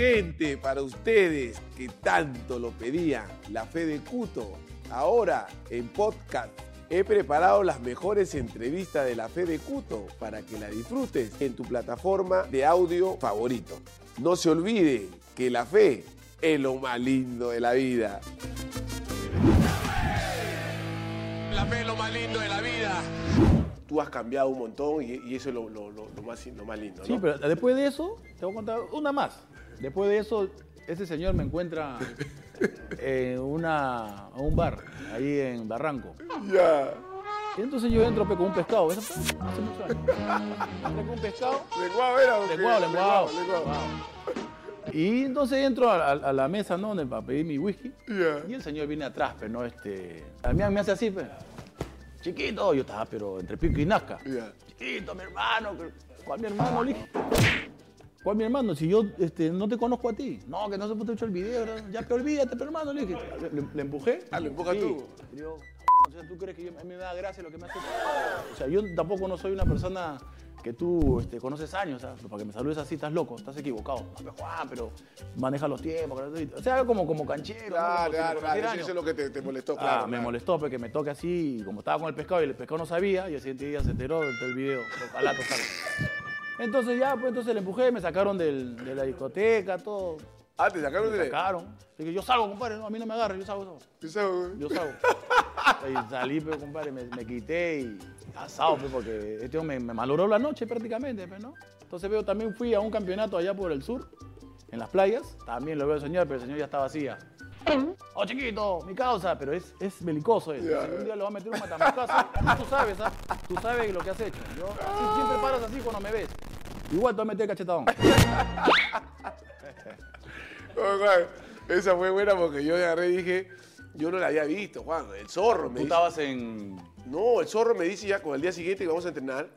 Gente, para ustedes que tanto lo pedían, la fe de Cuto, ahora en podcast he preparado las mejores entrevistas de la fe de Cuto para que la disfrutes en tu plataforma de audio favorito. No se olvide que la fe es lo más lindo de la vida. La fe es lo más lindo de la vida. Tú has cambiado un montón y, y eso es lo, lo- lo- lo más, lo más lindo, ¿no? Sí, pero después de eso, te voy a contar una más. Después de eso, ese señor me encuentra en una, a un bar, ahí en Barranco. Ya. Y entonces yo entro con un pescado. Eso fue hace muchos años. Entré con un pescado. ¿Lenguado era? Lenguado, lenguado. Y entonces entro a, a- a la mesa, ¿no? Donde- Para pedir mi whisky. Ya. Y el señor viene atrás, pero no este. A mí me hace así, pues. Chiquito, yo estaba, pero entre pico y nazca. Chiquito, mi hermano. ¿Cuál mi hermano? Le. ¿Cuál mi hermano? Si yo este, no te conozco a ti. No, que no se puede hecho el video. ¿verdad? Ya, pero olvídate, pero hermano. Le dije. Le, le empujé. Ah, lo empujas Sí. tú. Yo, o sea, ¿tú crees que yo- a mí me da gracia lo que me hace? O sea, yo tampoco no soy una persona que tú este, conoces años, ¿sabes? Para que me saludes así, estás loco, estás equivocado. No, pero Juan, pero maneja los tiempos. O sea, como, como canchero. ¿no? Claro, claro, claro. Eso, es lo que te, te molestó, Ah, claro. me claro. molestó porque me toque así, y como estaba con el pescado y el pescado no sabía, y el siguiente día se enteró del, video, lo calato, sale. Entonces ya, pues entonces le empujé, me sacaron del- de la discoteca, todo. Ah, te sacaron Me de. sacaron. Dije, yo salgo, compadre, no, a mí no me agarre, yo salgo, salgo. ¿Tú sabes? Yo salgo. y salí, pero compadre, me, me quité y asado, pues, porque este hombre me, me malogró la noche prácticamente, pues, ¿no? Entonces veo, también fui a un campeonato allá por el sur, en las playas, también lo veo al señor, pero el señor ya estaba vacía. Oh, chiquito, mi causa, pero es, es belicoso. Si un día lo va a meter un matamoscazo, tú sabes, ¿ah? Tú sabes lo que has hecho. Yo, si- siempre paras así cuando me ves. Igual te voy a meter cachetadón. Juan, esa fue buena porque yo agarré y dije, yo no la había visto, Juan. El zorro me Tú dice. estabas en... No, el zorro me dice ya con el día siguiente que vamos a entrenar,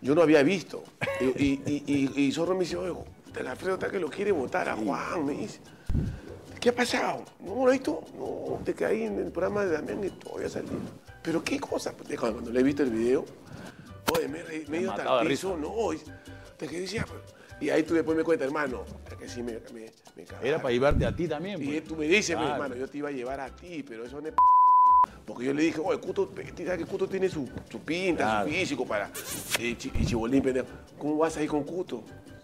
yo no había visto. Y, y, y, zorro me dice, oye, Alfredo está que lo quiere votar a Juan, me dice. ¿Qué ha pasado? No, ¿lo has visto? No, te caí en el programa de Damián y todavía salido. ¿Pero qué cosa? Pues, Cuando, le he visto el video, oye, me, he ido de piso, no. Y, te decía, pues, y ahí tú después me cuentas, hermano, es que sí me, me. Era para llevarte a ti también. Y pues. tú me dices, mi Claro. hermano, yo te iba a llevar a ti, pero eso no es Porque yo le dije, oye, Cuto, sabes que Cuto tiene su, su pinta, Claro. su físico para... Y, Chi- y Chibolín, pendejo, ¿cómo vas a ir con Cuto?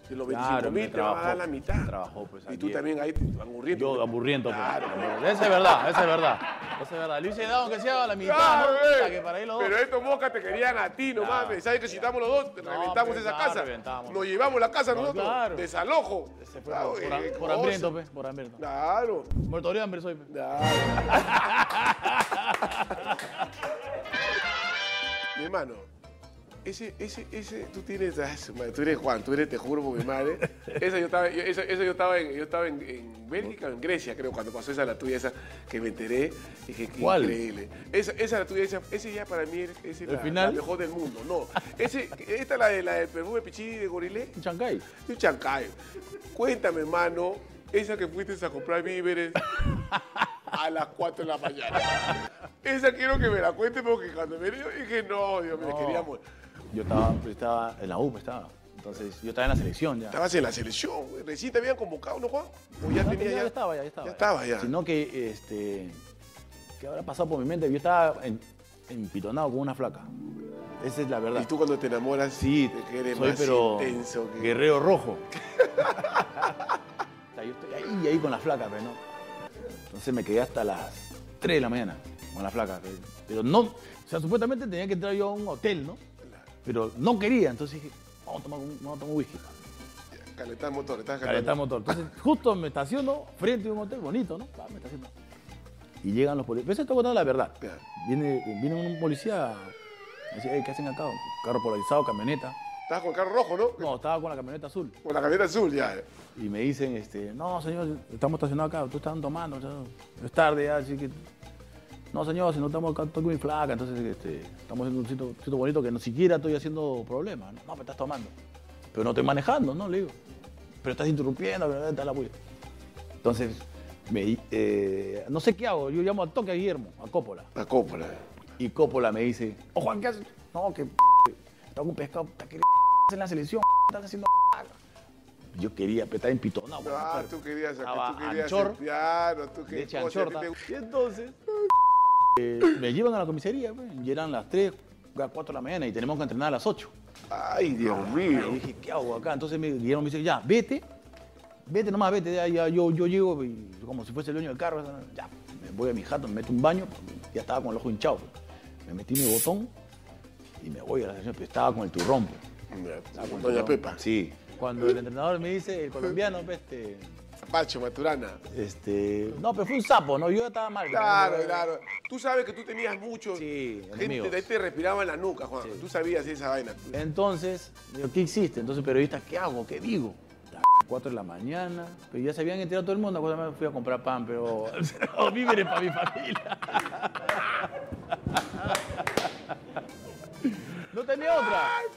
De los 25 Claro, mil te vas a dar la mitad. trabajó, pues, y tú también ahí angurriendo. Yo aburriendo. pues. Claro, Esa es verdad, esa es verdad. Esa es verdad. Le hubiese dado aunque sea la mitad, Claro, que para ahí los dos. Pero estos moscas te querían a ti nomás, Claro. ¿sabes que si estamos los dos, reventamos pues, esa casa? reventamos. Nos llevamos la casa No, nosotros, claro. desalojo. Fue por, eh, por, hambriento, pues, por hambriento. Claro, Muerto de hambre soy. pues. claro. Mi hermano, ese, ese, ese, tú tienes, ah, madre, tú eres Juan, tú eres, te juro por mi madre. Esa yo estaba, yo- esa, esa yo estaba, en, yo estaba en, en Bélgica o en Grecia, creo, cuando pasó esa la tuya, esa que me enteré. Dije, qué ¿Cuál? increíble. Esa, esa la tuya, esa, ese ya para mí es, es ¿El la, la mejor del mundo. No, ese, esta la de la del perfume pichí de gorilé. Un chancay. Un chancayo. Cuéntame, hermano, esa que fuiste a comprar víveres a las 4 de la mañana. Esa quiero que me la cuente porque cuando me dio dije, no, Dios mío, No. quería morir. Yo estaba, yo estaba en la U, pues, estaba. Entonces, yo estaba en la selección ya. Estabas en la selección, güey. recién te habían convocado, ¿no, Juan? O ya No, tenía ya, ya. estaba, ya estaba. Ya estaba, ya. Sino que, este, ¿qué habrá pasado por mi mente? Yo estaba en, empitonado con una flaca. Esa es la verdad. Y tú cuando te enamoras, Sí, te eres soy más pero intenso que... guerrero rojo. O sea, yo estoy ahí, ahí con la flaca, pero no. Entonces me quedé hasta las 3 de la mañana con la flaca. pe- Pero no, o sea, supuestamente tenía que entrar yo a un hotel, ¿no? Pero no quería, entonces dije, vamos a tomar un, vamos a tomar whisky. Calentar motor, estás Calentar motor. Entonces, justo me estaciono frente a un hotel bonito, ¿no? Ah, me estaciono. Y llegan los policías. Pero eso estoy contando la verdad. Ya. Viene, viene un policía, me dice, "Ey, ¿qué hacen acá? Carro polarizado, camioneta. Estás con el carro rojo, ¿no? No, estaba con la camioneta azul. Con la camioneta azul, ya. Y me dicen, este, no, señor, estamos estacionados acá, tú estás tomando, sea, es tarde ya, así que... No, señor, si no estamos acá, estoy muy flaca, entonces este, estamos en un sitio, sitio bonito que ni siquiera estoy haciendo problemas. No, no, me estás tomando. Pero no estoy manejando, ¿no? Le digo. Pero estás interrumpiendo, pero está la bulla. Entonces, me, eh, no sé qué hago, yo llamo al toque a Guillermo, a Coppola. La cópola. Y Coppola me dice, oh Juan, ¿qué haces? No, que está con un pescado, está que en la selección, estás haciendo yo quería petar en pitonado. pues, Ah, pero tú querías tú querías anchor, tú leche anchorta. a te- Y entonces eh, me llevan a la comisaría, pues, y eran las 3, 4 de la mañana y tenemos que entrenar a las 8. Ay, Dios Y mío. dije, ¿qué hago acá? Entonces me Guillermo me dice, ya, vete, vete nomás, vete, ya, ya, yo, yo llego y como si fuese el dueño del carro, ya, me voy a mi jato, me meto un baño, ya estaba con el ojo hinchado. pues. Me metí mi botón y me voy a la sesión, pero estaba con el turrón. pues. Estaba con el Doña turrón. Pepa. Sí. Cuando el entrenador me dice, el colombiano, pues, este, Pacho, Maturana. este, no, pero fue un sapo, ¿no? Yo estaba mal. Claro, ¿no? claro. Tú sabes que tú tenías muchos. Sí, gente de ahí te respiraba en la nuca, Juan. Tú sabías esa vaina. Entonces, digo, ¿qué hiciste? Entonces, periodista, ¿qué hago? ¿Qué digo? 4 de la mañana, pero ya se habían enterado todo el mundo, pues me fui a comprar pan, pero o víveres para mi familia. No tenía otra, no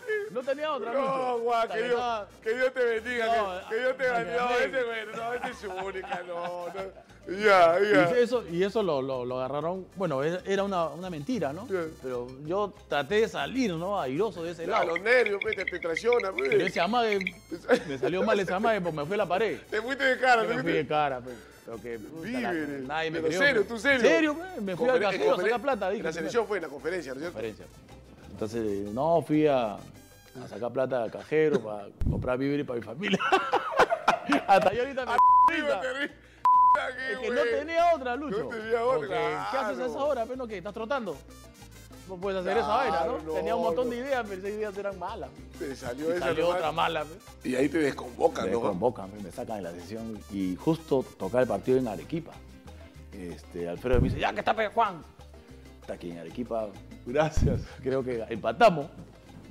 tenía otra. No. Juan, que Dios, que Dios te bendiga. No, que, que Dios te bendiga. No, ese, güey, no, ese es su única, no, no. Ya, ya. Y eso, y eso lo, lo- lo agarraron, bueno, era una, una mentira, ¿no? Pero yo traté de salir, ¿no? Airoso de ese lado. los nervios, te, te traiciona, pues. Pero ese amague, me salió mal ese amague porque me fue a la pared. Te fuiste de cara, te me fui de cara, pues. Pero que, Víveres. nadie me Pero creyó, serio, tú serio. Serio, pues. Me fui al Conferen- cajero a sacar plata. Dije, la selección fue en la conferencia, ¿no es cierto? Conferencia. Entonces, no, fui a, a sacar plata al cajero para comprar víveres para mi familia. Hasta yo ahorita me te ri- Es que no tenía otra, Lucho. No tenía otra, Porque, ¿Qué haces a esa hora? Pero ¿qué? ¿Estás trotando? No puedes hacer esa Claro, vaina, ¿no? no, Tenía un montón no. de ideas, pero esas ideas eran malas. Te salió Y esa salió otra mala. Y ahí te desconvocan, Me ¿no? convocan, me sacan de la sesión y justo tocar el partido en Arequipa. Este, Alfredo me dice, ya que está Juan. Está aquí en Arequipa, gracias. Creo que empatamos,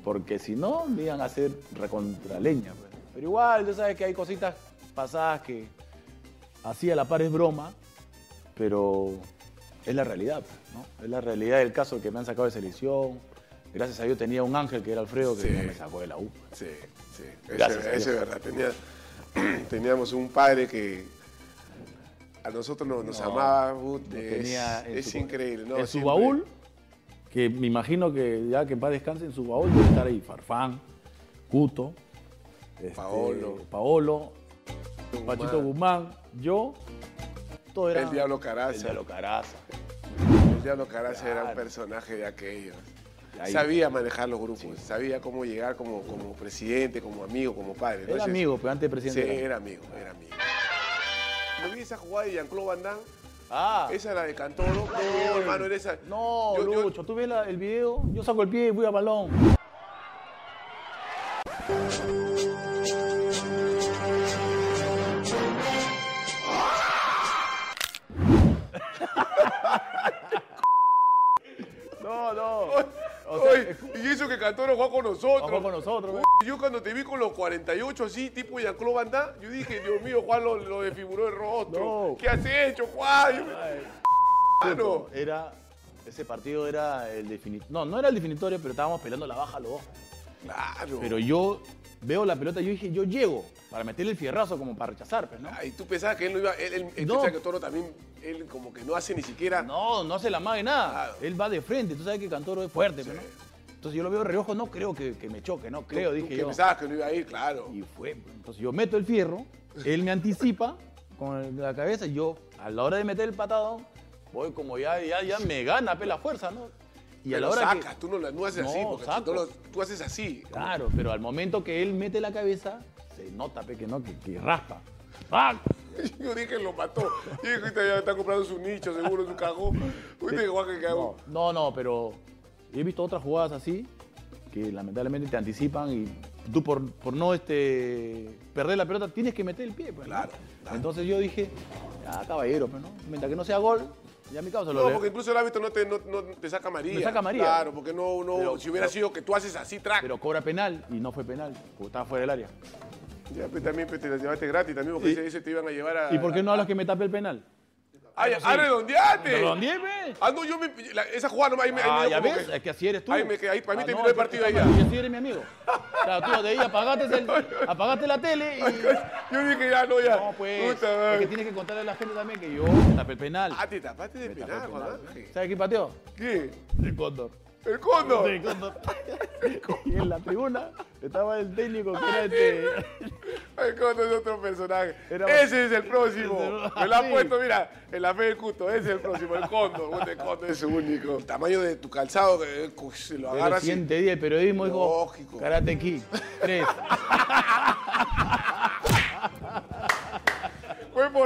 porque si no, me iban a hacer recontraleña. pues. Pero igual, tú sabes que hay cositas pasadas que así a la par es broma, pero es la realidad, pues, ¿no? Es la realidad del caso que me han sacado de selección. Gracias a Dios tenía un ángel que era Alfredo que Sí. me sacó de la U. Sí, sí. Gracias a Ese, ese es verdad. Tenía- teníamos un padre que a nosotros nos, nos No, amaba. put, No es increíble. ¿no? en su baúl, que me imagino que ya que paz descanse, en su baúl debe estar ahí Farfán, Cuto, este, Paolo. Paolo, Pachito Guzmán, yo, todo era El Diablo Caraza. El Diablo Caraza. El Diablo Caraza era un Claro. personaje de aquellos. Ahí. Sabía manejar los grupos, sabía cómo llegar como, como presidente, como amigo, como padre. Era amigo, pero antes de Sí, presidente. era- era amigo, era amigo. ¿No vi esa jugada de Jean-Claude Van Damme? Ah, Esa era de Cantoro. No, hermano, era esa. no, Yo- yo- Lucho, tú ves la- el video, yo saco el pie y voy a balón. Y eso que Cantoro jugó con nosotros. Jugó con nosotros. Uy, Yo cuando te vi con los 48 así, tipo Jean-Claude Van Damme, yo dije, Dios mío, Juan lo, lo desfiguró el rostro. No. ¿Qué has hecho, Juan? Ay. Mano. Era, ese partido era el definitorio. No, no era el definitorio, pero estábamos peleando la baja los dos. Claro. Pero yo veo la pelota y yo dije, yo llego para meterle el fierrazo como para rechazar, pues, ¿no? Ay, tú pensabas que él no iba. Él, él, No. que Toro también, él como que no hace ni siquiera. No, no se la mague nada. Claro. Él va de frente, tú sabes que Cantoro es fuerte, Sí. pues, ¿no? Entonces yo lo veo de reojo, no creo que, que me choque, no creo, Tú- tú dije que yo. pensabas que no iba a ir, claro. Y fue, entonces yo meto el fierro, él me anticipa con la cabeza y yo, a la hora de meter el patado, voy como ya, ya, ya me gana pe, la fuerza, ¿no? Y a Pero la hora sacas, que... tú no, no haces así, No, porque tú, lo- tú haces así. Claro, pero al momento que él mete la cabeza, se nota pe, que no, que, que raspa. ¡Pac! Yo dije, lo mató. Y dije, "Ahorita ya está comprando su nicho, seguro, su cagón. Usted, Juan, que cagó. No, no, pero he visto otras jugadas así que lamentablemente te anticipan y tú por, por no este, perder la pelota tienes que meter el pie. Pues, ¿no? Claro, claro. Entonces yo dije, ya caballero, pues, ¿no? mientras que no sea gol, ya mi causa lo No, porque incluso el árbitro no te, no, no te saca María. Me saca amarilla. Claro, porque no, no Pero- si hubiera pero- sido que tú haces así, track. Pero cobra penal y no fue penal, porque estaba fuera del área. ya, pues, también pues, te la llevaste gratis también, porque Y- ese, ese te iban a llevar a... ¿Y por qué no hablas que me tape el penal? ¡Ay, Eso sí. ah! ¿Redondeé, ve? Ah, no, yo me... la- esa jugada no me... Ahí me, ahí me Ah, ya ves, que- es que así eres tú. Ahí me ahí, para mí Ah, terminó no, el partido ahí ya. Y así eres mi amigo. O sea, tú de ahí apagaste, el- apagaste la tele y... Yo dije, ya, no, ya. No, pues, Puta es que tienes que contarle a la gente también que yo tapé el penal. Ah, te tapaste de penal, el Juan penal. Ángel. ¿Sabes quién pateó? ¿Qué? El Cóndor. El cóndor. Sí, el cóndor. Y en la tribuna estaba el técnico que era ah, este. El cóndor es otro personaje. Era... Ese es el próximo. Me lo ha puesto, mira, en la fe del culto. Ese es el próximo, el cóndor. Bueno, el cóndor es único. El tamaño de tu calzado que eh, se lo agarras. El siguiente así. día el periodismo Karate Kid 3.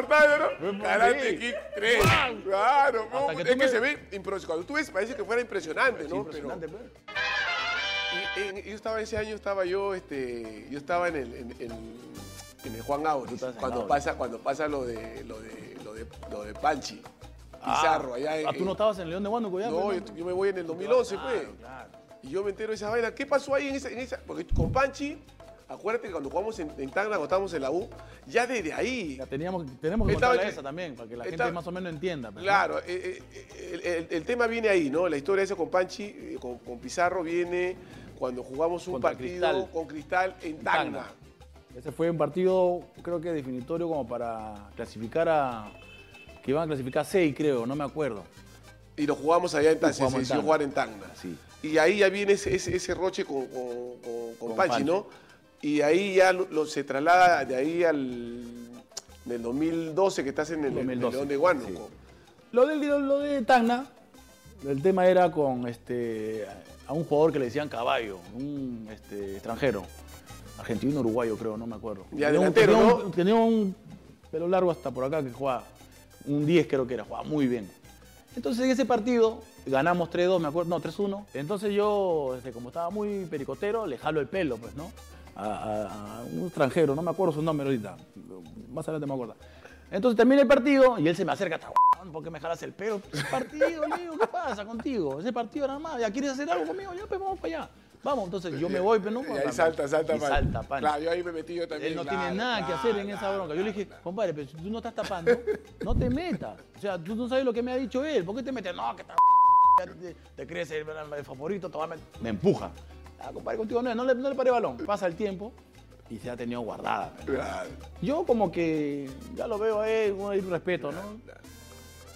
mortal, Kick 3. Claro, es que se ve impresionante. Cuando tú ves, parece que fuera impresionante, ¿no? Impresionante, pero... Pues. Y, yo estaba ese año, estaba yo, este, yo estaba en el, en, el Juan Auris, cuando pasa, cuando pasa lo de, lo de, lo de, lo de Panchi. Ah. Pizarro, ah, allá en, tú no estabas en León de Huánuco ya? No, pues, yo, me voy en el 2011, pues. Y yo me entero de esa vaina. ¿Qué pasó ahí en esa, en esa? Porque con Panchi acuérdate que cuando jugamos en, en Tacna, cuando estábamos en la U, ya desde ahí, teníamos, tenemos que Estaba esa también, para que la estaba- gente más o menos entienda. pues, ¿no? Claro, eh, eh, el, el- el tema viene ahí, ¿no? La historia esa con Panchi, eh, con, con Pizarro, viene cuando jugamos un Contra partido Cristal. con Cristal en Tacna. Tacna. Ese fue un partido, creo que definitorio como para clasificar a... Que iban a clasificar a 6, creo, no me acuerdo. Y lo jugamos allá en Tacna, se decidió jugar en Tacna. Sí. Y ahí ya viene ese, ese, ese roche con, con, con- con Con Panchi, Panchi. ¿no? Y ahí ya lo, lo- se traslada de ahí al... Del 2012 que estás en el, en el 2012, León de Huánuco. sí. Lo de, lo de Tacna, el tema era con este, a un jugador que le decían caballo, un este, extranjero, argentino uruguayo creo, no me acuerdo. Ya, Tenía un- delantero, tenía ¿no? un- tenía un pelo largo hasta por acá que jugaba, un 10 creo que era, jugaba muy bien. Entonces en ese partido ganamos 3-2, me acuerdo, no, 3-1. Entonces yo, este, como estaba muy pericotero, le jalo el pelo, pues, ¿no? A, a- a un extranjero, no me acuerdo su nombre ahorita. Más adelante me acuerdo. Entonces termina el partido y él se me acerca, "Está huevón, ¿por qué me jalas el pelo? Partido, le digo, ¿qué pasa contigo? Ese partido nada más, ¿ya quieres hacer algo conmigo? Ya, pues vamos para allá. Vamos, entonces yo me voy, pero no. Y ahí salta, salta, y Panchi. salta, Panchi. Claro, yo ahí me metí yo también. Él no claro, tiene nada que hacer en esa bronca. Yo le dije, compadre, pero si tú no estás tapando, no te metas. O sea, tú no sabes lo que me ha dicho él. ¿Por qué te metes? No, que está te, te crees el, el favorito, te va a met- me empuja. Ah, compadre, contigo no, no le, no le paré balón. Pasa el tiempo y se ha tenido guardada. Claro. Yo como que ya lo veo a él, hay respeto, ¿no?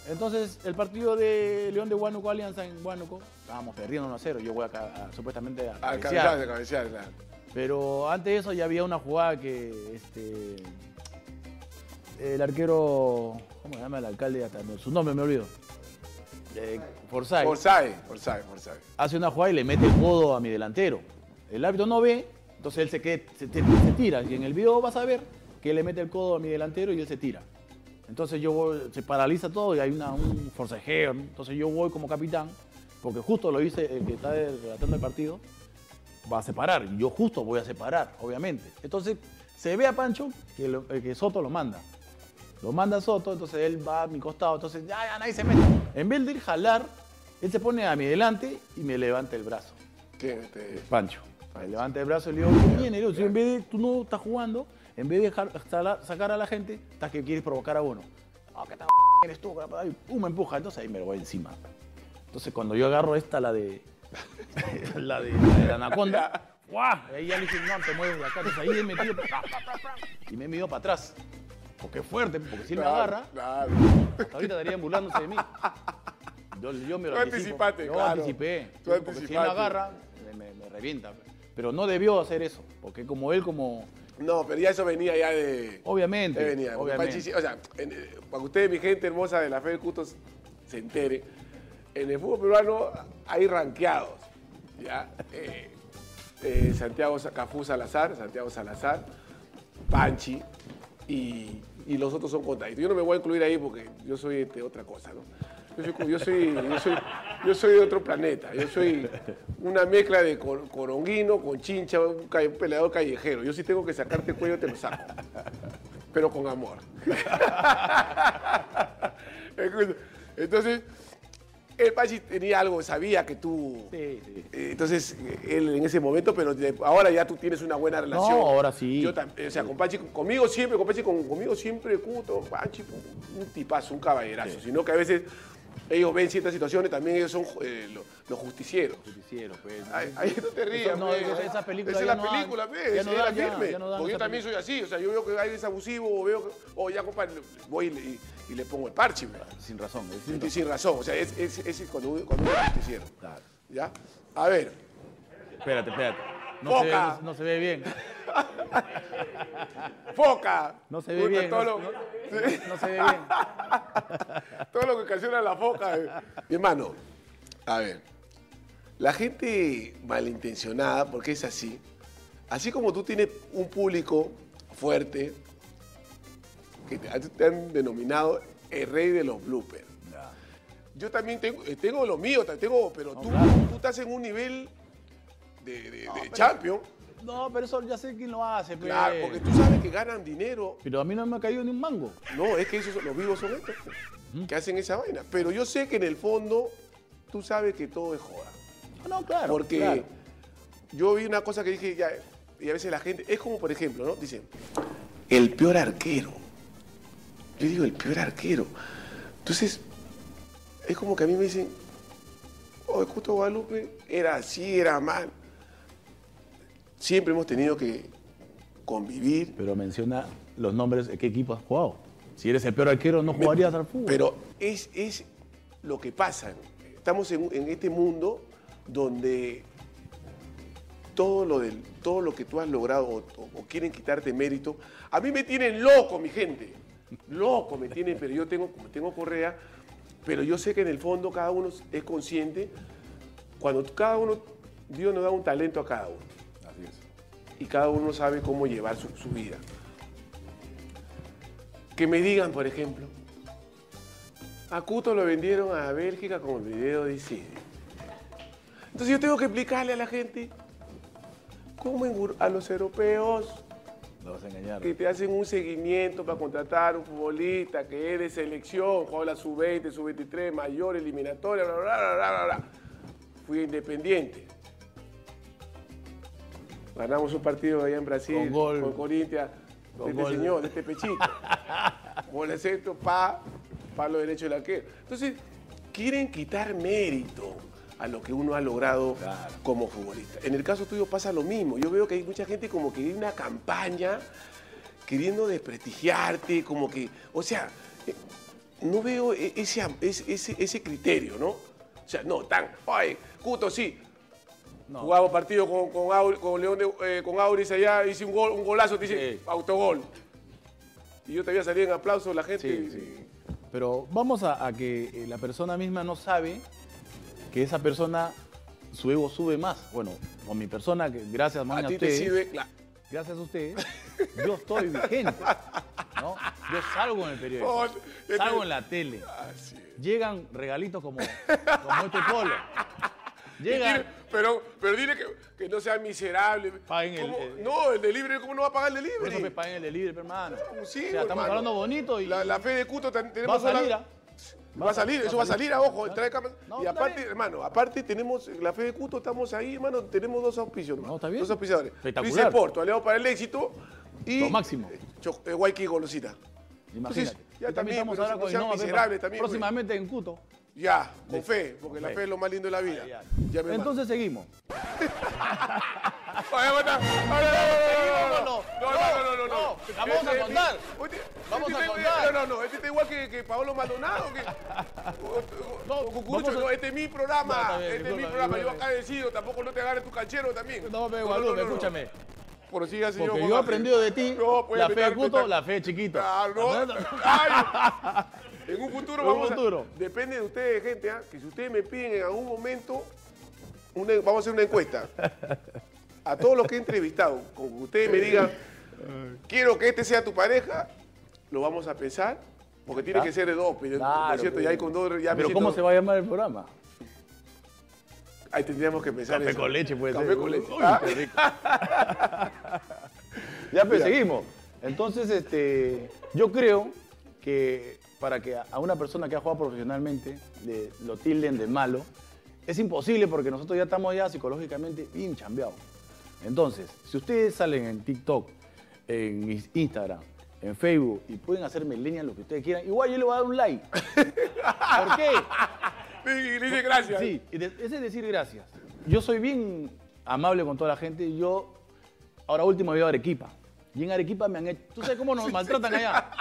Entonces, el partido de León de Huánuco, Alianza en Huánuco, estábamos perdiendo 1 a 0. Yo voy a- supuestamente a cabecear. al cabecear, claro. Pero antes de eso ya había una jugada que este, el arquero, ¿cómo se llama el alcalde? Su nombre me olvido. Eh, Forsyth. Forsyth, Forsyth, Forsyth. Hace una jugada y le mete el codo a mi delantero. El árbitro no ve, entonces él se, que- se, se- se tira. Y en el video vas a ver que él le mete el codo a mi delantero y él se tira. Entonces yo voy- se paraliza todo y hay una, un forcejeo. ¿no? Entonces yo voy como capitán, porque justo lo hice el que está relatando el partido, va a separar. Yo justo voy a separar, obviamente. Entonces se ve a Pancho que, lo- que Soto lo manda. Lo manda Soto, entonces él va a mi costado, entonces ya, ya nadie se mete. En vez de ir jalar, él se pone a mi delante y me levanta el brazo. ¿Quién? Este, Pancho. Me levanta el brazo y le digo, ¿qué viene? Si en vez de, tú no estás jugando, en vez de dejar, sacar a la gente, estás que quieres provocar a uno. No, que tal eres tú, y pum, me empuja. Entonces ahí me lo voy encima. Entonces cuando yo agarro esta, la de la de, la de la anaconda, ¡guau! Ahí ya le dije, no, te mueves de acá. Entonces ahí me pa, y me he para atrás. Porque es fuerte, porque si él me agarra, Claro. hasta ahorita estarían burlándose de mí. Yo, yo me lo Tú anticipo. anticipaste, yo claro. anticipé. Tú porque si él me agarra, me, revienta. Pero no debió hacer eso, porque como él, como... No, pero ya eso venía ya de. Obviamente, Ya venía. porque obviamente. Panchi sí- o sea, en- eh, para que ustedes, mi gente hermosa de la Fe Culto, se entere, en el fútbol peruano hay ranqueados. ¿ya? Eh, eh, Santiago Cafú Salazar, Santiago Salazar, Panchi y, y los otros son contaditos. Yo no me voy a incluir ahí porque yo soy de otra cosa, ¿no? Yo soy, yo soy, yo soy, de otro planeta. Yo soy una mezcla de cor- coronguino con chincha, un, peleador callejero. Yo sí tengo que sacarte el cuello, te lo saco. Pero con amor. Entonces, el Pachi tenía algo, sabía que tú. Sí, sí. Eh, Entonces, él en ese momento, pero ahora ya tú tienes una buena relación. ahora sí. Yo también, o sea, con Pachi, conmigo siempre, con Pachi, con- conmigo siempre, Cuto, Pachi, un tipazo, un caballerazo. Sino que a veces ellos ven ciertas situaciones, también ellos son eh, lo- los justicieros. Justiciero, pues. Ay, no te rías, no, pues. esa- película Esa es la no película, pues. no es la firme. no Porque yo también soy así. O sea, yo veo que alguien es abusivo, o veo que, o ya, compadre, voy y y- le pongo el parche, pues. Sin razón. es Y sin razón. sin razón. O sea, es, es, es cuando, uno- cuando uno. Claro. ¿Ya? A ver. Espérate, espérate. No se, ve, Foca. no, no se ve bien. Foca. No se ve Puta, bien. Todo, no, lo, no se ve bien. todo lo que ocasiona la foca. eh. Mi hermano, a ver. La gente malintencionada, porque es así, así como tú tienes un público fuerte, que te, han denominado el rey de los bloopers. Ya. Yo también tengo, eh, tengo lo mío, tengo, pero No, tú, claro. tú estás en un nivel de, de- de champion. No, pero eso ya sé quién lo hace. pe. Claro, porque tú sabes que ganan dinero. Pero a mí no me ha caído ni un mango. No, es que esos, los vivos son estos, que hacen esa vaina. Pero yo sé que en el fondo tú sabes que todo es joda. No, no, claro. Porque claro. yo vi una cosa que dije, ya, y a veces la gente, es como por ejemplo, ¿no? Dicen, el peor arquero. Yo digo, el peor arquero. Entonces, es como que a mí me dicen, oh, el Justo Guadalupe era así, era mal. Siempre hemos tenido que convivir. Pero menciona los nombres de qué equipo has jugado. Si eres el peor arquero, no jugarías al fútbol. Pero es, es lo que pasa. Estamos en, en este mundo donde todo lo, del, todo lo que tú has logrado o, o- o quieren quitarte mérito, a mí me tienen loco, mi gente. Loco me tienen, pero yo tengo, como tengo correa, pero yo sé que en el fondo cada uno es consciente. Cuando cada uno, Dios nos da un talento a cada uno Así es. y cada uno sabe cómo llevar su, su vida. Que me digan, por ejemplo, a Cuto lo vendieron a Bélgica con el video de Isidro. Entonces yo tengo que explicarle a la gente cómo a los europeos Lo vas a engañar. que te hacen un seguimiento para contratar un futbolista que es de selección, juega la sub-20, sub-23, mayor, eliminatoria, bla, bla, bla, bla, bla, bla. Fui independiente. Ganamos un partido allá en Brasil Con gol. con Corinthians, Con de este gol. señor, de este pechito. Gol de centro, pa, palo derecho del arquero. Entonces, quieren quitar mérito a lo que uno ha logrado Claro. como futbolista. En el caso tuyo pasa lo mismo. Yo veo que hay mucha gente como que hay una campaña queriendo desprestigiarte, como que, o sea, eh, no veo e- ese, ese, ese, criterio, ¿no? O sea, no, tan, ay, Cuto, sí. No. Jugamos partido con, con, Auri- con León de- eh, con Auris allá, hice un, gol, un golazo, te dice Sí. autogol. Y yo te voy a salir en aplausos, la gente. Sí, sí. Pero vamos a, a que eh, la persona misma no sabe que esa persona, su ego sube más. Bueno, con mi persona, que gracias, A a ti te ustedes, sirve, gracias a ustedes, yo estoy vigente. ¿no? Yo salgo en el periódico, Oh, salgo en la tele. Así es. Llegan regalitos como, como este polo. Llegan. Dile- pero, pero dile que, que no sea miserable. Paguen el- ¿Cómo? el- No, el delivery, ¿cómo no va a pagar el Por eso me delivery? paguen el delivery, hermano. Sí, o sea, estamos hermano. hablando bonito y La, la fe de Cuto ten- tenemos va a salir. ¿ah? Va a salir, eso va a salir, a ojo, trae cámara. No, y aparte, hermano, aparte tenemos la fe de Cuto, estamos ahí, hermano, tenemos dos auspicios. No, está bien. Dos auspiciadores. Dice Porto, aliado para el éxito. Y Lo máximo. eh, eh, Guayqui Golosita. Imagínate. Entonces, ya Y también, estamos ahora con Pepa, también, pues. Próximamente en Cuto. Ya, con fe, porque la fe. es lo más lindo de la vida. Ya. Ya. Entonces seguimos. Oye, aguanta. No, no, no, no, Vamos a Este, contar. Vamos este a está- contar. No, no, no, este está igual que, que Paolo Maldonado. Que, No, Cucurucho, no, este es mi programa. Este es mi programa. Yo acá decido, tampoco no te agarres tu canchero también. No, pero Guadalupe, escúchame. Prosiga, señor. Porque yo he aprendido de ti No, la fe metal. la fe de chiquito. Ah, no. Ay. En un futuro En un futuro. a. Depende de ustedes, gente, ¿ah? que si ustedes me piden en algún momento, una- vamos a hacer una encuesta. A todos los que he entrevistado, que ustedes me digan, quiero que este sea tu pareja, lo vamos a pensar, porque tiene que ser de dos, pero, ¿no Claro, es cierto? pero- Ya hay con dos, ya me Pero ¿cómo se va a llamar el programa? Ahí tendríamos que pensar Café eso. con leche puede Café ser. con leche. Uy, Ah, qué rico. ya, pues seguimos. Entonces, este, yo creo que para que a una persona que ha jugado profesionalmente le- lo tilden de malo, es imposible porque nosotros ya estamos ya psicológicamente bien chambeados. Entonces, si ustedes salen en TikTok, en Instagram, en Facebook y pueden hacerme leña lo que ustedes quieran, igual yo le voy a dar un like. ¿Por qué? Y le dice gracias. Sí, ese es decir gracias. Yo soy bien amable con toda la gente yo, ahora último, he ido a Arequipa. Y en Arequipa me han hecho, ¿tú sabes cómo nos maltratan allá?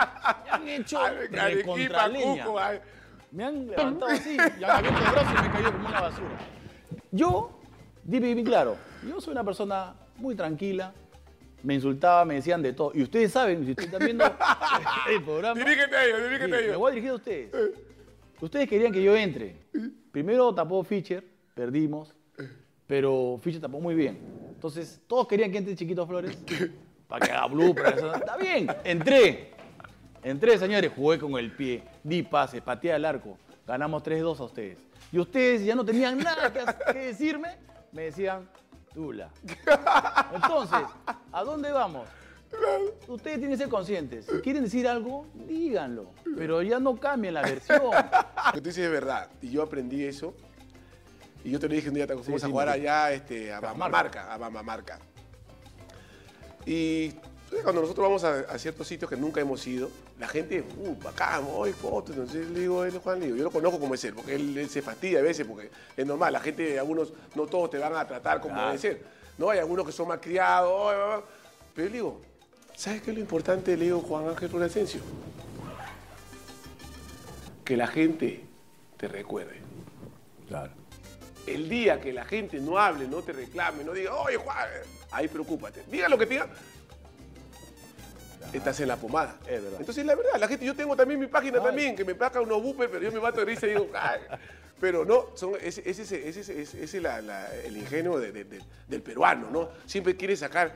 Me han hecho Arequipa. Cuco, ay. Me han levantado así, y han abierto el brazo y me he caído como una basura. Yo, dime bien claro, yo soy una persona muy tranquila, me insultaban, me decían de todo. Y ustedes saben, si ustedes están viendo el programa. Dirígete a ellos, dirígete a me ellos. voy a dirigir a ustedes. Ustedes querían que yo entre. Primero tapó Fischer, perdimos, pero Fischer tapó muy bien. Entonces, todos querían que entre Chiquito Flores para que haga blooper. eso. Está bien, entré. Entré, señores, jugué con el pie, di pases, pateé al arco. Ganamos 3-2 a ustedes. Y ustedes ya no tenían nada que, que decirme, me decían, Tula. Entonces, ¿a dónde vamos? Ustedes tienen que ser conscientes. Si quieren decir algo, díganlo. Pero ya no cambien la versión. Lo que tú dices es verdad. Y yo aprendí eso. Y yo te lo dije un día, te fuimos sí, a jugar allá este, a Bamamarca, a Bamamarca. Y cuando nosotros vamos a, a ciertos sitios que nunca hemos ido, la gente, uh, bacán, hoy fotos. Entonces le digo, él Juan, le digo, yo lo conozco como es él, porque él, él se fastidia a veces, porque es normal, la gente, algunos, no todos te van a tratar como Claro. debe ser. No, hay algunos que son más criados, "Oye, va, va". pero yo le digo, ¿sabes qué es lo importante, le digo Juan Ángel Florencio? Que la gente te recuerde. Claro. El día que la gente no hable, no te reclame, no diga, oye Juan, ahí preocúpate. Diga lo que te diga. Estás en la pomada. Es verdad. Entonces, la verdad, la gente, yo tengo también mi página también, que me paga unos buper, pero yo me mato de risa y digo, "Ay". Pero no, son, ese es es la- la- el ingenio de- de- de- del peruano, ¿no? Siempre quiere sacar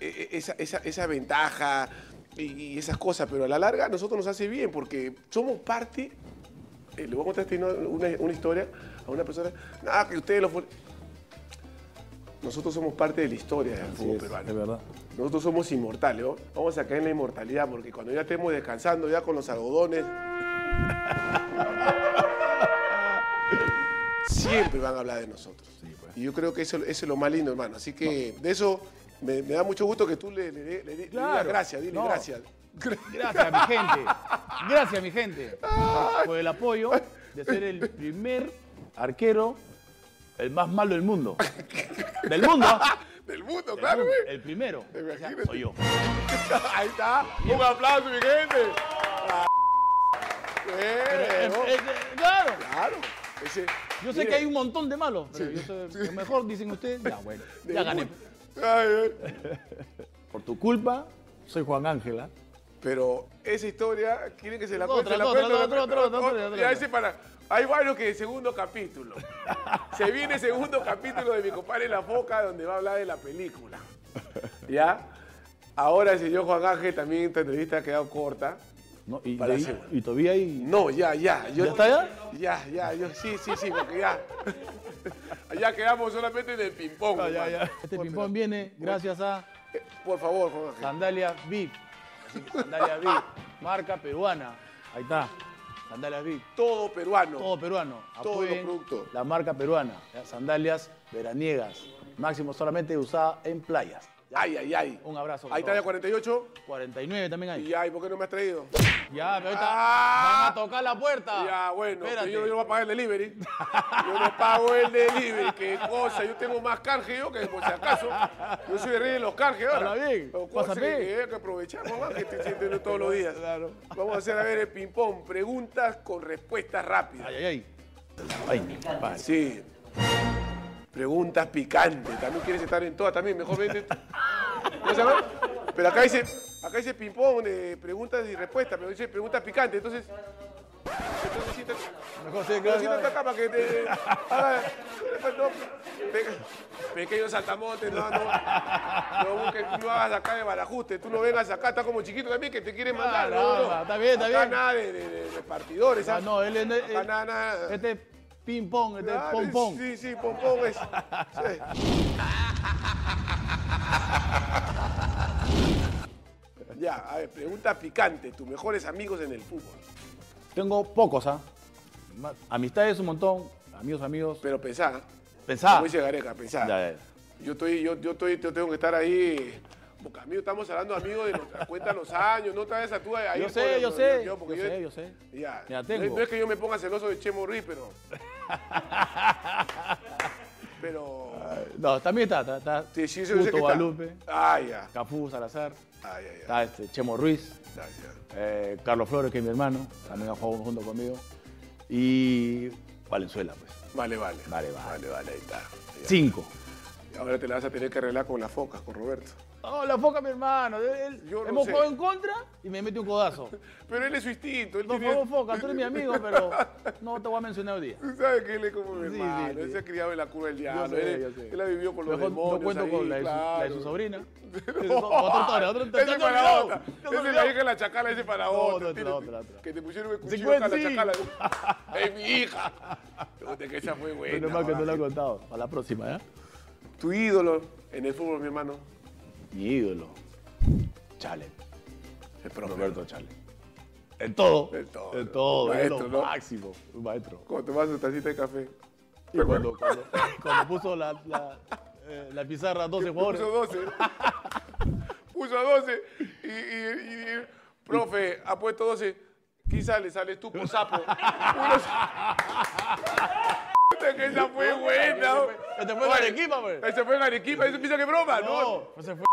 eh, esa, esa- esa ventaja y, y esas cosas, pero a la larga a nosotros nos hace bien porque somos parte eh, le voy a contar una, una historia a una persona. Nada, que ustedes lo fue. Nosotros somos parte de la historia del fútbol es, peruano. es verdad. Nosotros somos inmortales, ¿no? Vamos a caer en la inmortalidad porque cuando ya estemos descansando ya con los algodones. siempre van a hablar de nosotros. pues. Y yo creo que eso, eso es lo más lindo, hermano. Así que de eso me, me da mucho gusto que tú le, le- le- le- le digas Claro. gracias, dile No. gracias. Gracias, mi gente. Gracias, mi gente. Por el apoyo de ser el primer arquero, el más malo del mundo. Del mundo. Del mundo, Del claro, mundo. El primero. Soy yo. Ahí está. Un aplauso, mi gente. Claro. Claro. Ese- Yo sé mire, que hay un montón de malos, pero yo soy el mejor, dicen ustedes. Ya, bueno. de Ya gané. un- Ay, ay. Por tu culpa, soy Juan Ángela. Pero esa historia, quieren que se la cuente, la la otra, otra, otra, otra, otra, Hay varios que segundo capítulo. Se viene segundo capítulo de mi compadre La Foca, donde va a hablar de la película. ¿Ya? Ahora el señor Juan Ángel también esta entrevista ha quedado corta. ¿no? Y, Para ahí- y todavía hay. No, ya, ya. Yo, ¿Ya está ya? Ya, ya, yo sí, sí, sí, porque ya. Ya quedamos solamente en el ping-pong. Ya, hermano. ya. Este ping-pong viene gracias a Eh, Por favor, Juan Ángel. Sandalias VIP. Sandalias VIP, marca peruana. Ahí está. Sandalias VIP. Todo peruano. Todo peruano. Todos los productos. La marca peruana. Sandalias veraniegas. Máximo solamente usada en playas. Ay, ay, ay. Un abrazo. Ahí está ya 48. 49 también hay. Y ay, ¿por qué no me has traído? Ya, pero ahorita Ah. van a tocar la puerta. Ya, bueno, Espérate. pero yo, yo no voy a pagar el delivery. Yo no pago el delivery. Qué cosa, yo tengo más canje yo que por si acaso. Yo soy el rey de los canjes ahora. Habla bien, cosa pásame. que, que hay que aprovechar, mamá, que te sientes todos los días. Claro. Vamos a hacer a ver el ping-pong. Preguntas con respuestas rápidas. Ay, ay, ay. Ay, vale. Sí. Preguntas picantes. También quieres estar en todas, también. Mejor vete. Pero acá dice, acá dice ping-pong de preguntas y respuestas, pero dice preguntas picantes. Entonces, entonces siéntate, Mejor sí, pero claro, siéntate claro. acá para que te haga- no, pe- pequeño saltamonte, no, no, no, busques- no hagas acá de barajuste, tú no vengas acá, está como chiquito también que te quieren mandar. no, no, no. no, está bien, está Acá bien. nada de, de, de repartidores, Ah, no, él es. él- Acá nada, nada. Este es ping-pong, este es Claro, pom-pom. Sí, sí, pompón es. sí. Ya, a ver, pregunta picante. Tus mejores amigos en el fútbol. Tengo pocos, ¿ah? Amistades un montón, amigos, amigos. Pero pensá, Pensá. como dice Gareca, pensá. Ya, ya. Yo estoy, yo, yo estoy, yo tengo que estar ahí. Porque amigos, estamos hablando amigos de los, cuenta los años, no vayas a tú ahí. Yo sé, yo sé. yo- sé, yo sé. Ya. Ya tengo. no es que yo me ponga celoso de Chemo Ruiz, pero. pero. No, también está. Está, está Sí, sí, yo sé está. Guadalupe, Ah, ya. Cafú, Salazar, Ay, ay, ay. está este, Chemo Ruiz, Gracias. eh, Carlos Flores, que es mi hermano, también ha jugado junto conmigo, y Valenzuela, pues. Vale, vale. Vale, vale. Vale, vale, ahí está. Ya. Cinco. Ahora te la vas a tener que arreglar con las focas, con Roberto. No, la foca mi hermano. Él, Yo no hemos jugado en contra y me mete un codazo. Pero él es su instinto. Él No, tiene- favor, foca, tú eres mi amigo, pero no te voy a mencionar hoy día. Tú sabes que él es como mi Sí, hermano. sí, sí. Él se ha criado en la curva del diablo. sé, él, yo él ha vivido con los Mejor demonios. no cuento ahí, con la de, su, la de claro. su sobrina. Es otra historia, otra Ese es para otra. Esa es la hija de la chacala, ese para No, otra. otra, otra, otra. Que te pusieron el Sí, cuchillo acá, sí. la chacala. es mi hija. Que esa fue buena. Menos mal que no lo he contado. Para la próxima, ¿eh? Tu ídolo en el fútbol, mi hermano. Mi ídolo. Chale. El profe. Roberto Chale. En todo. En todo. En todo. es Maestro, lo ¿no? máximo. Un maestro. Cuando tomas su tacita de café. Y cuando, cuando, cuando puso la, la, eh, la pizarra 12 jugadores. Puso 12. Puso 12. Y, y, y- y- profe, ha puesto 12. ¿Quién sale? Sales tú por sapo. Que esa fue buena. Este fue en Arequipa, pues. Ese fue en Arequipa. Ese piensa que es broma. No. No, ese fue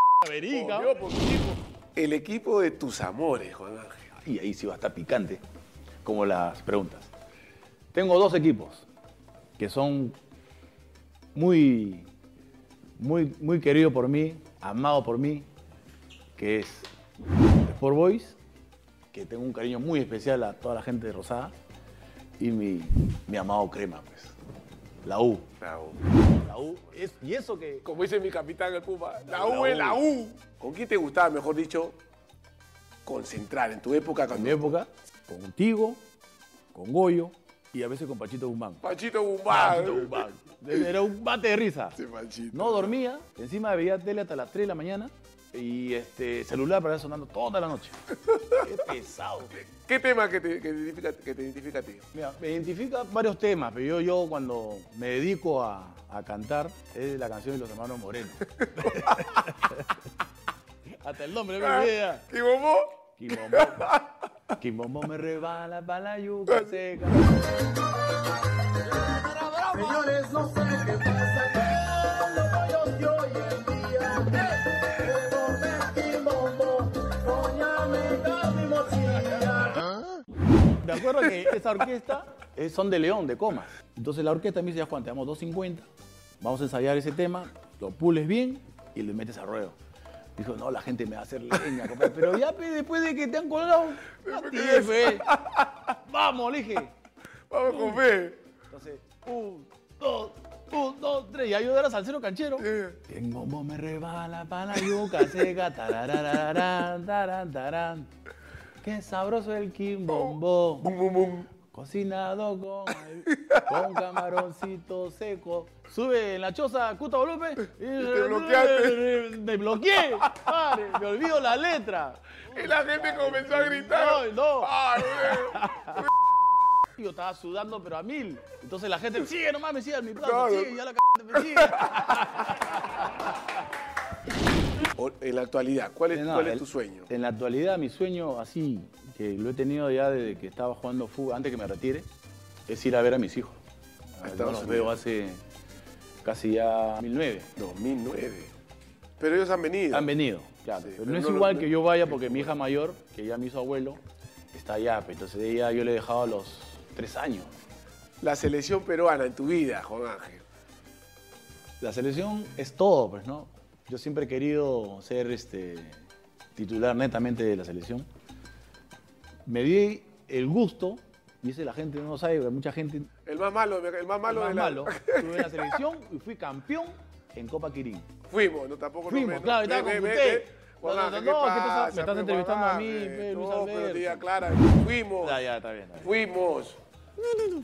El equipo de tus amores, Juan Ángel. Y ahí sí va a estar picante, como las preguntas. Tengo dos equipos que son muy, muy, muy queridos por mí, amados por mí, que es Sport Boys, que tengo un cariño muy especial a toda la gente de Rosada, y mi, mi amado Crema, pues, la U. La U. La U, es- y eso que Como dice mi capitán el Puma, la La U es la U. ¿Con quién te gustaba, mejor dicho, concentrar en tu época en mi época, contigo, con Goyo y a veces con Pachito Guzmán. Pachito Guzmán. Pachito Guzmán. Era un bate de risa. Ese Pachito. No dormía, encima veía tele hasta las 3 de la mañana y este celular para sonando toda la noche. Qué pesado. ¿Qué tema que te, que te identifica, que te identifica a ti? Mira, me identifica varios temas, pero yo, yo cuando me dedico a, a cantar es la canción de los hermanos Moreno. hasta el nombre me olvida. ¿Qué bombó? Quimombo. Quimombo me rebala para la yuca seca. Señores, no sé qué De acuerdo que esa orquesta eh, son de León, de Comas. Entonces la orquesta me dice, ya Juan, te damos 250, vamos a ensayar ese tema, lo pules bien y le metes a ruedo. Dijo, no, la gente me va a hacer leña, compadre. Pero ya, después de que te han colgado, tienes fe. Vamos, le dije. Vamos con fe. Entonces, un, dos, un, dos, tres. Y ahí yo era salsero canchero. En bombo me rebala pa' la yuca seca, tararararán, tarán, tarán. Qué sabroso el quimbombo. Bum, bum, bum. Cocinado con, con camaroncito seco. Sube en la choza Cuta Volumen y, te bloqueaste. Me bloqueé. Padre, me olvido la letra. Y la gente comenzó a gritar. No, no. Ay. Yo estaba sudando, pero a mil. Entonces la gente, sigue nomás, me sigue mi plato, sigue, ya la c me sigue. O- En la actualidad, ¿cuál es, No, cuál es el- tu sueño? En la actualidad, mi sueño, así, que lo he tenido ya desde que estaba jugando fútbol, antes que me retire, es ir a ver a mis hijos. A Yo Estados los veo hace casi ya 2009. 2009. Pero ellos han venido. Han venido, claro. Sí, pero pero no es no igual no- que yo vaya porque mi hija mayor, que ya me hizo abuelo, está allá. pues, Entonces ella yo le he dejado a los tres años. La selección peruana en tu vida, Juan Ángel. La selección es todo, pues, ¿no? Yo siempre he querido ser este, titular netamente de la selección. Me di el gusto, y ese la gente no lo sabe, porque mucha gente El más malo, el más malo más de la... malo. Estuve en la selección y fui campeón en Copa Quirín. Fuimos, no tampoco Fuimos, no claro, estaba con usted. ve. Juan No, no, Ángel, no, ¿qué ¿qué te estás- pasa, me estás entrevistando a mí, Luis No, pero Alberto. diga clara. Fuimos, Ya, ya, está bien.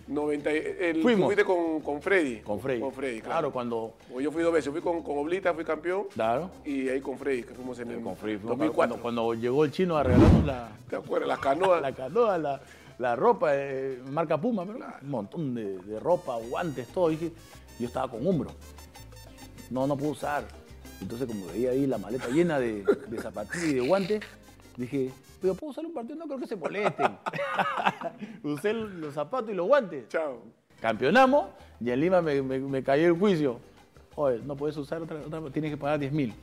90, y- el, Fuimos. Fuiste con, con Freddy. Con Freddy. Con Freddy, Claro, claro. cuando. O Yo fui dos veces, fui con, con Oblita, fui campeón. Claro. Y ahí con Freddy, que fuimos en el Con Freddy, fuimos 2004. Cuando, cuando llegó el chino a regalarnos la, ¿Te acuerdas? Las canoas. la canoa, la, la ropa, eh, marca Puma, pero un montón de, de ropa, guantes, todo. Dije, yo estaba con hombro. No, no puedo usar. Entonces, como veía ahí la maleta llena de, de zapatillas y de guantes, dije, pero puedo usar un partido, no creo que se molesten. Usé los zapatos y los guantes. Chao. Campeonamos y en Lima me, me- me cayó el juicio. Oye, no puedes usar otra, otra tienes que pagar 10 mil.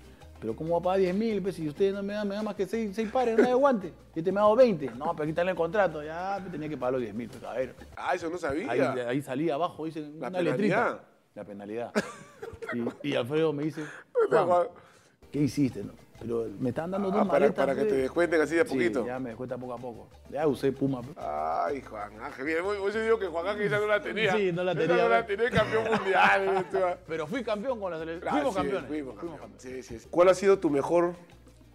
Pero ¿cómo va a pagar 10 mil? Pues, si ustedes no me dan, me dan más que 6, pares, no de guantes. Y este me ha dado 20. No, pero quítale el contrato. Ya, pues, tenía que pagar los 10 mil. Pues, a ver, Ah, eso no sabía. ahí, ahí salí abajo, dice La una penalidad. letrita. La penalidad. Y, y Alfredo me dice. ¿qué hiciste? no? Pero me están dando dos Ah, para, maletas. para que te descuenten así de a Sí, poquito. ya me descuenta poco a poco. Ya usé Puma. Ay, Juan Ángel. Bien, vos vos digo que Juan Ángel ya no la tenía. Sí, no la Esa tenía, No la tenía campeón mundial. Pero fui campeón con la selección. Ah, Fuimos sí, campeones. fuimos Fuimos campeones. Sí, sí, sí. ¿Cuál ha sido tu mejor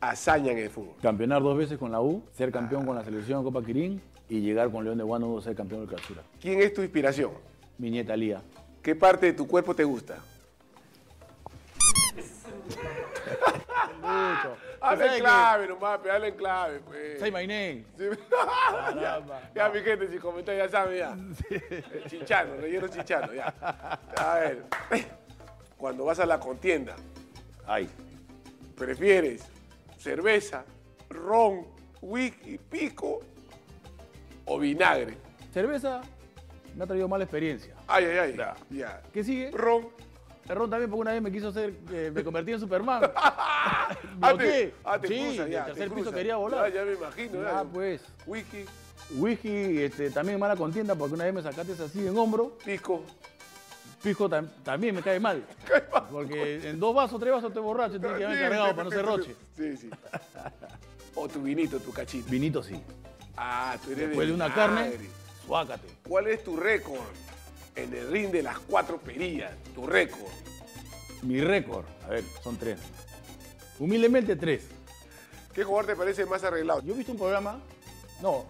hazaña en el fútbol? Campeonar dos veces con la U, ser campeón con la selección Copa Quirín y llegar con León de Guano a ser campeón del clausura. ¿Quién es tu inspiración? Mi nieta Lía. ¿Qué parte de tu cuerpo te gusta? Mucho. Hazle en clave nomás, en clave. Pues. Say my name. Sí. ya, ya, mi gente, si comentan ya saben ya. Eh, Chichano, relleno chichano, ya. A ver, cuando vas a la contienda, Ay. ¿prefieres cerveza, ron, whisky, pico o vinagre? Cerveza me ha traído mala experiencia. Ay, ay, ay. Ya. Ya. ¿Qué sigue? Ron. El ron también porque una vez me quiso hacer, eh, me convertí en Superman. Ah, te, ah, te Sí, cruza, del ya, tercer te piso quería volar. Ya, ya me imagino. Ah, pues. Whisky, Whisky, este, también mala contienda porque una vez me sacaste así en hombro. pico. Pisco tam- también me cae mal. Porque en dos vasos, tres vasos te borracho tienes que haber cargado para no ser roche. Sí, sí. O tu vinito, tu cachito. Vinito sí. Ah, tú eres Después de una carne, suácate. ¿Cuál es tu récord en el ring de las cuatro perillas? Tu récord. Mi récord, a ver, son tres. Humildemente tres. ¿Qué jugador te parece más arreglado? Yo he visto un programa, no,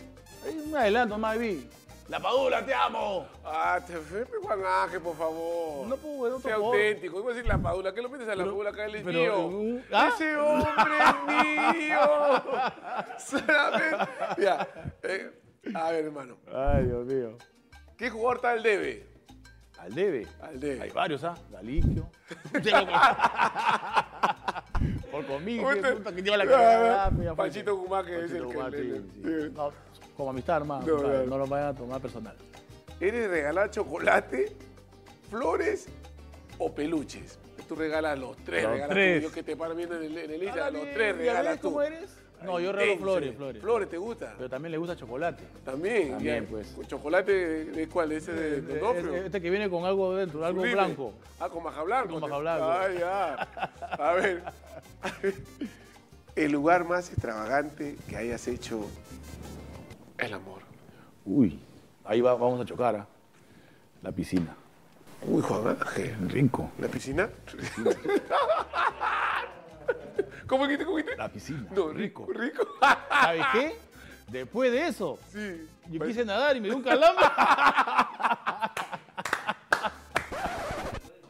hay un adelanto más vi. La Padula, te amo. Ah, te fue Juan Ángel, por favor. No puedo ver otro Sea auténtico. Iba a decir la Padula. ¿Qué lo metes a la Padula? Acá él es mío. uh, ¿ah? Ese hombre es mío. Ya. eh, a ver, hermano. Ay, Dios mío. ¿Qué jugador está al debe? Al debe. Al debe. Hay varios, ¿ah? Galicio. Conmigo, puta, que lleva la Ah, ya fue. Panchito Guzmán, que es el que como amistad, hermano. No, lo vayan a tomar personal. ¿Eres regalar chocolate, flores o peluches? Tú regalas los tres. Los regalas tres. tú. Yo que te paro viendo en el, en el Instagram, los tres ¿ya regalas tú. cómo eres? No, yo regalo flores, eh. flores. ¿Flores te gusta? Pero también le gusta chocolate. También. También, ya. pues. ¿Chocolate de, cuál? ¿Ese de Donofrio? Este, este que viene con algo dentro, algo Sublime. blanco. Ah, con maja blanco. Con maja blanco. Ay, ya. A ver. El lugar más extravagante que hayas hecho el amor. Uy, ahí va, vamos a chocar. ¿ah? La piscina. Uy, Juan Ángel. Rico. ¿La piscina? ¿Cómo dijiste? ¿Cómo dijiste? La piscina. No, rico. Rico. ¿Sabes qué? Después de eso, sí. yo quise nadar y me dio un calambre.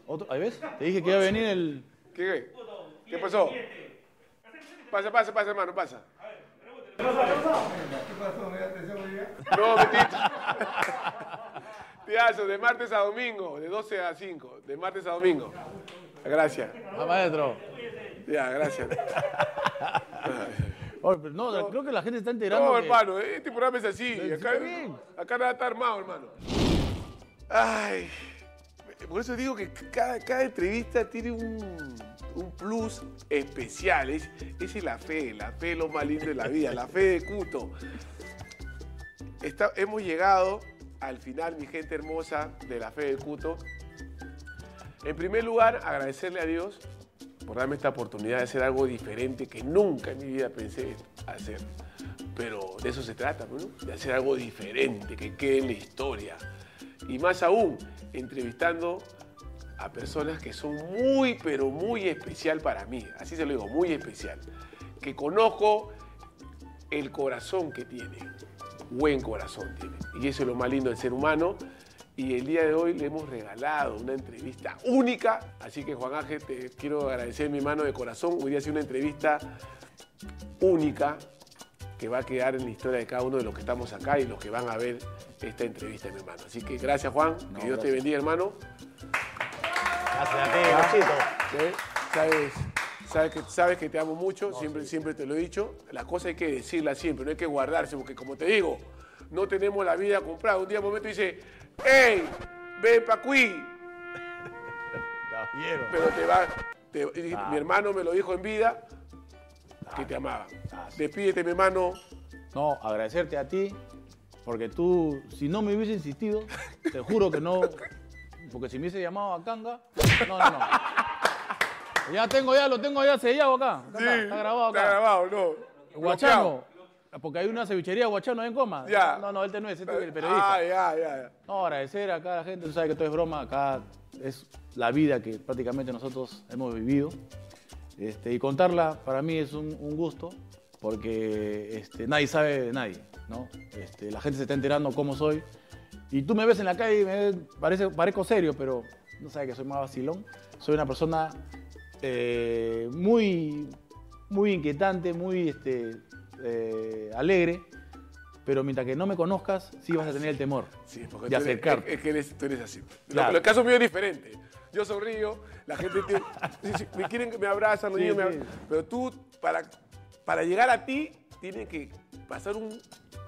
Otro, ¿ahí ves? Te dije que iba a venir el. ¿Qué? ¿Qué pasó? Pasa, pasa, pasa, hermano, pasa. No, Betito. Tiazo, de martes a domingo, de 12 a 5, de martes a domingo. Gracias. Ah, maestro. Ya, gracias. Oye, pero no, creo que la gente está enterando. No, que- hermano, este programa es así. Sí, Acá, nada está armado, hermano. Ay, por eso digo que cada, cada entrevista tiene un, un plus especial. Es, esa es la fe, la fe es lo más lindo de la vida, la fe de Cuto. Está- hemos llegado al final, mi gente hermosa, de la fe de Cuto. En primer lugar, agradecerle a Dios por darme esta oportunidad de hacer algo diferente que nunca en mi vida pensé hacer. Pero de eso se trata, ¿no? De hacer algo diferente, que quede en la historia. Y más aún, entrevistando a personas que son muy, pero muy especial para mí. Así se lo digo, muy especial. Que conozco el corazón que tiene. Buen corazón tiene. Y eso es lo más lindo del ser humano. Y el día de hoy le hemos regalado una entrevista única. Así que Juan Ángel, te quiero agradecer mi mano de corazón. Hoy día ha sido una entrevista única que va a quedar en la historia de cada uno de los que estamos acá y los que van a ver esta entrevista, mi hermano. Así que gracias, Juan. No, que Dios te bendiga, hermano. Gracias a ti, Luchito. ¿sí? Sabes, sabes, que, sabes que te amo mucho, siempre, siempre te lo he dicho. La cosa hay que decirla siempre, no hay que guardarse, porque como te digo, no tenemos la vida comprada. Un día, un momento dice, ¡Ey! ¡Ven pa' aquí! Caballero. Pero te va. te- Ah. Mi hermano me lo dijo en vida que te amaba. Despídete, mi hermano. No, agradecerte a ti, porque tú, si no me hubiese insistido, te juro que no, porque si me hubiese llamado a Kanga, no, no, no. Ya tengo, ya lo tengo ya sellado acá. Acá Sí, está, está grabado Está acá. grabado, no. Guachano. Porque hay una cevichería Guachano en coma. Ya. No, no, este no es, este es el periodista. Ah, ya, ya, ya. No, agradecer acá a la gente, tú sabes que todo es broma, acá es la vida que prácticamente nosotros hemos vivido. Este, y contarla para mí es un, un gusto, porque este, nadie sabe de nadie, ¿no? Este, la gente se está enterando cómo soy. Y tú me ves en la calle y me parece, parezco serio, pero no sabes que soy más vacilón. Soy una persona eh, muy, muy inquietante, muy este, eh, alegre, pero mientras que no me conozcas, sí vas a tener el temor Sí, porque de tú eres, acercarte. es, que eres, tú eres así. Claro. Pero el caso mío es diferente. Yo sonrío, la gente te- sí, sí, me quieren que me abrazan, los Sí, niños me abrazan. Pero tú, para, para llegar a ti, tienes que pasar un,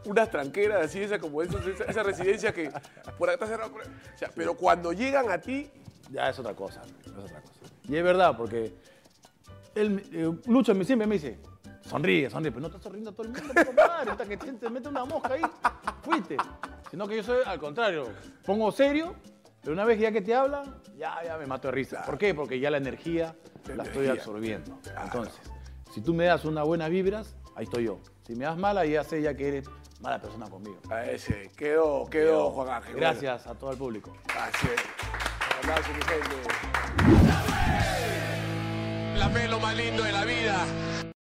unas tranqueras así, esa, como esa, esa residencia que por acá está cerrado. por- o sea, pero cuando llegan a ti, Ya es otra cosa, es otra cosa. Y es verdad, porque él, eh, Lucho me- siempre me dice, sonríe, sonríe, pero no estás sonriendo a todo el mundo, compadre, hasta que te, te mete una mosca ahí, fuiste. Sino que yo soy al contrario, pongo serio, pero una vez ya que te habla, ya, ya me mato de risa. ¿Por qué? Porque ya la energía La la estoy energía. absorbiendo. Entonces, si tú me das unas buenas vibras, ahí estoy yo. Si me das mala, ya sé ya que eres mala persona conmigo. a ese, quedó, quedó Juan Ángel. Gracias a todo el público. Así es. Abrazo, mi gente. La fe es lo más lindo de la vida.